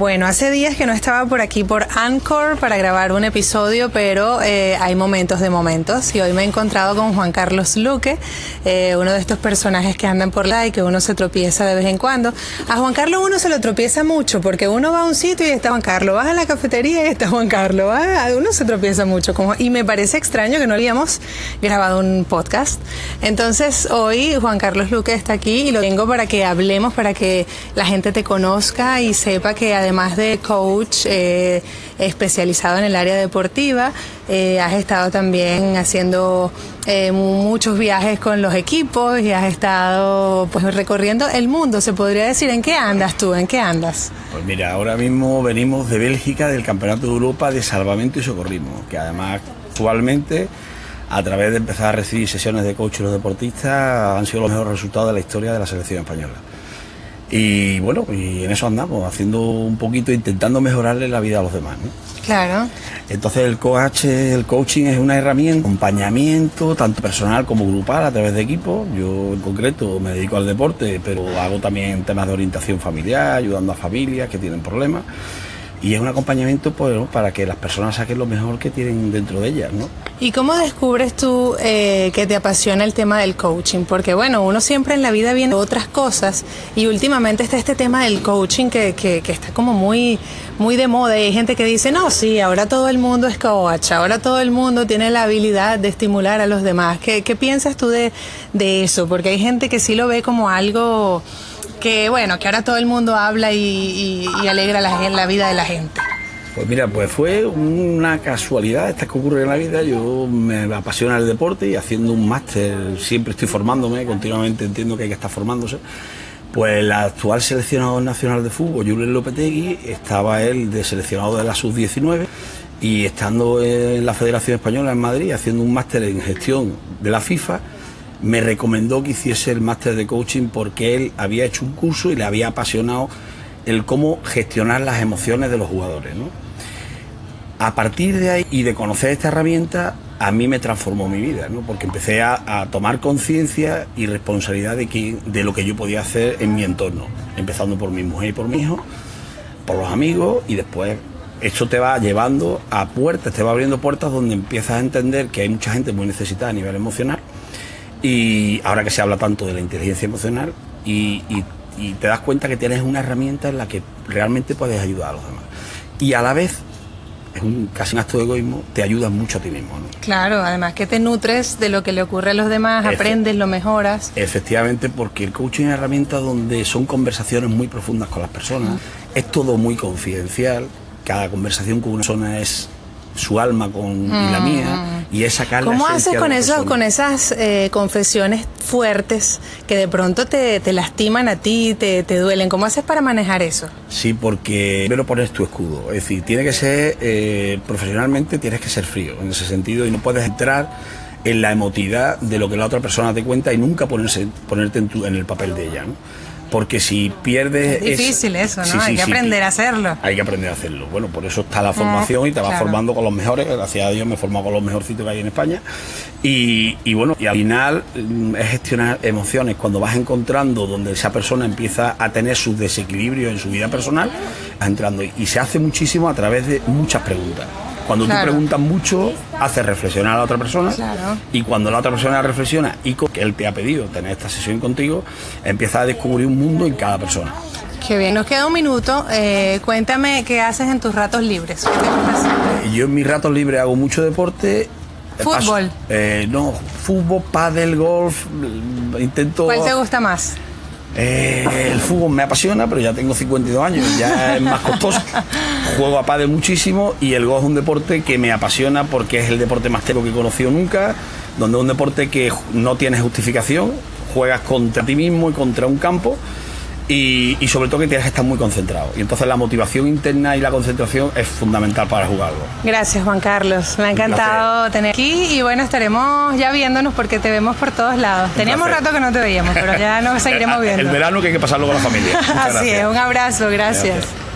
Bueno, hace días que no estaba por aquí por Anchor para grabar un episodio, pero eh, hay momentos de momentos. Y hoy me he encontrado con Juan Carlos Luque, eh, uno de estos personajes que andan por la y que uno se tropieza de vez en cuando. A Juan Carlos uno se lo tropieza mucho porque uno va a un sitio y está Juan Carlos, vas a la cafetería y está Juan Carlos, uno se tropieza mucho. Y me parece extraño que no habíamos grabado un podcast. Entonces hoy Juan Carlos Luque está aquí y lo tengo para que hablemos, para que la gente te conozca y sepa que además además de coach eh, especializado en el área deportiva, eh, has estado también haciendo eh, muchos viajes con los equipos y has estado pues recorriendo el mundo, se podría decir. ¿En qué andas tú? ¿En qué andas? Pues mira, ahora mismo venimos de Bélgica del Campeonato de Europa de Salvamento y Socorrismo, que además actualmente a través de empezar a recibir sesiones de coach y los deportistas han sido los mejores resultados de la historia de la selección española. Y bueno, y en eso andamos, haciendo un poquito, intentando mejorarle la vida a los demás. ¿no? Claro. Entonces el coach, el coaching es una herramienta, acompañamiento, tanto personal como grupal, a través de equipos. Yo en concreto me dedico al deporte, pero hago también temas de orientación familiar, ayudando a familias que tienen problemas y es un acompañamiento pues, para que las personas saquen lo mejor que tienen dentro de ellas. ¿no? ¿Y cómo descubres tú eh, que te apasiona el tema del coaching? Porque bueno, uno siempre en la vida viene otras cosas y últimamente está este tema del coaching que, que, está como muy, muy de moda y hay gente que dice, no, sí, ahora todo el mundo es coach, ahora todo el mundo tiene la habilidad de estimular a los demás. ¿Qué, qué piensas tú de, de eso? Porque hay gente que sí lo ve como algo que bueno, que ahora todo el mundo habla y, alegra la, la, vida de la gente? Pues mira, pues fue una casualidad esta que ocurre en la vida. Yo me apasiona el deporte y haciendo un máster siempre estoy formándome, continuamente entiendo que hay que estar formándose. Pues el actual seleccionador nacional de fútbol, Julen Lopetegui, estaba él de seleccionado de la sub-19 y estando en la Federación Española en Madrid haciendo un máster en gestión de la FIFA, me recomendó que hiciese el máster de coaching porque él había hecho un curso y le había apasionado el cómo gestionar las emociones de los jugadores. A partir de ahí y de conocer esta herramienta, a mí me transformó mi vida, ¿no? porque empecé a, tomar conciencia y responsabilidad de, de lo que yo podía hacer en mi entorno, empezando por mi mujer y por mi hijo, por los amigos y después esto te va llevando a puertas, te va abriendo puertas donde empiezas a entender que hay mucha gente muy necesitada a nivel emocional y ahora que se habla tanto de la inteligencia emocional y, te das cuenta que tienes una herramienta en la que realmente puedes ayudar a los demás. Y a la vez, es un, casi un acto de egoísmo, te ayuda mucho a ti mismo. Claro, además que te nutres de lo que le ocurre a los demás, aprendes, lo mejoras. Efectivamente, porque el coaching es una herramienta donde son conversaciones muy profundas con las personas, es todo muy confidencial, cada conversación con una persona es su alma con y la mía y es sacar ¿Cómo haces con eso, con esas eh, confesiones fuertes que de pronto te, lastiman a ti, te, te, duelen? ¿Cómo haces para manejar eso? Sí, porque primero pones tu escudo, es decir, tiene que ser eh, profesionalmente tienes que ser frío en ese sentido y no puedes entrar en la emotividad de lo que la otra persona te cuenta y nunca ponerse, ponerte en, tu, en el papel de ella. ¿no? Porque si pierdes... Es difícil eso, ¿no? hay que aprender a hacerlo. Hay que aprender a hacerlo. Bueno, por eso está la formación y te vas formando con los mejores, gracias a Dios me he formado con los mejorcitos que hay en España. Y, y, bueno, y al final mm, es gestionar emociones. Cuando vas encontrando donde esa persona empieza a tener sus desequilibrios en su vida personal, vas entrando. Y se hace muchísimo a través de muchas preguntas. Cuando tú preguntas mucho, haces reflexionar a la otra persona. Y cuando la otra persona reflexiona y que él te ha pedido tener esta sesión contigo, empieza a descubrir un mundo en cada persona. Qué bien, nos queda un minuto. Eh, cuéntame qué haces en tus ratos libres. Yo en mis ratos libres hago mucho deporte. ¿Fútbol? Eh, no, fútbol, pádel, golf. Intento. ¿Cuál te gusta más? Eh, el fútbol me apasiona, pero ya tengo 52 años, ya es más costoso. Juego a pádel muchísimo y el golf es un deporte que me apasiona porque es el deporte más teco que he conocido nunca, donde es un deporte que no tiene justificación, juegas contra ti mismo y contra un campo y, sobre todo que tienes que estar muy concentrado. Y entonces la motivación interna y la concentración es fundamental para jugarlo. Gracias Juan Carlos, me ha encantado tener aquí y bueno, estaremos ya viéndonos porque te vemos por todos lados. Teníamos rato que no te veíamos, pero ya nos seguiremos viendo. El verano que hay que pasarlo con la familia. Así es, un abrazo, gracias.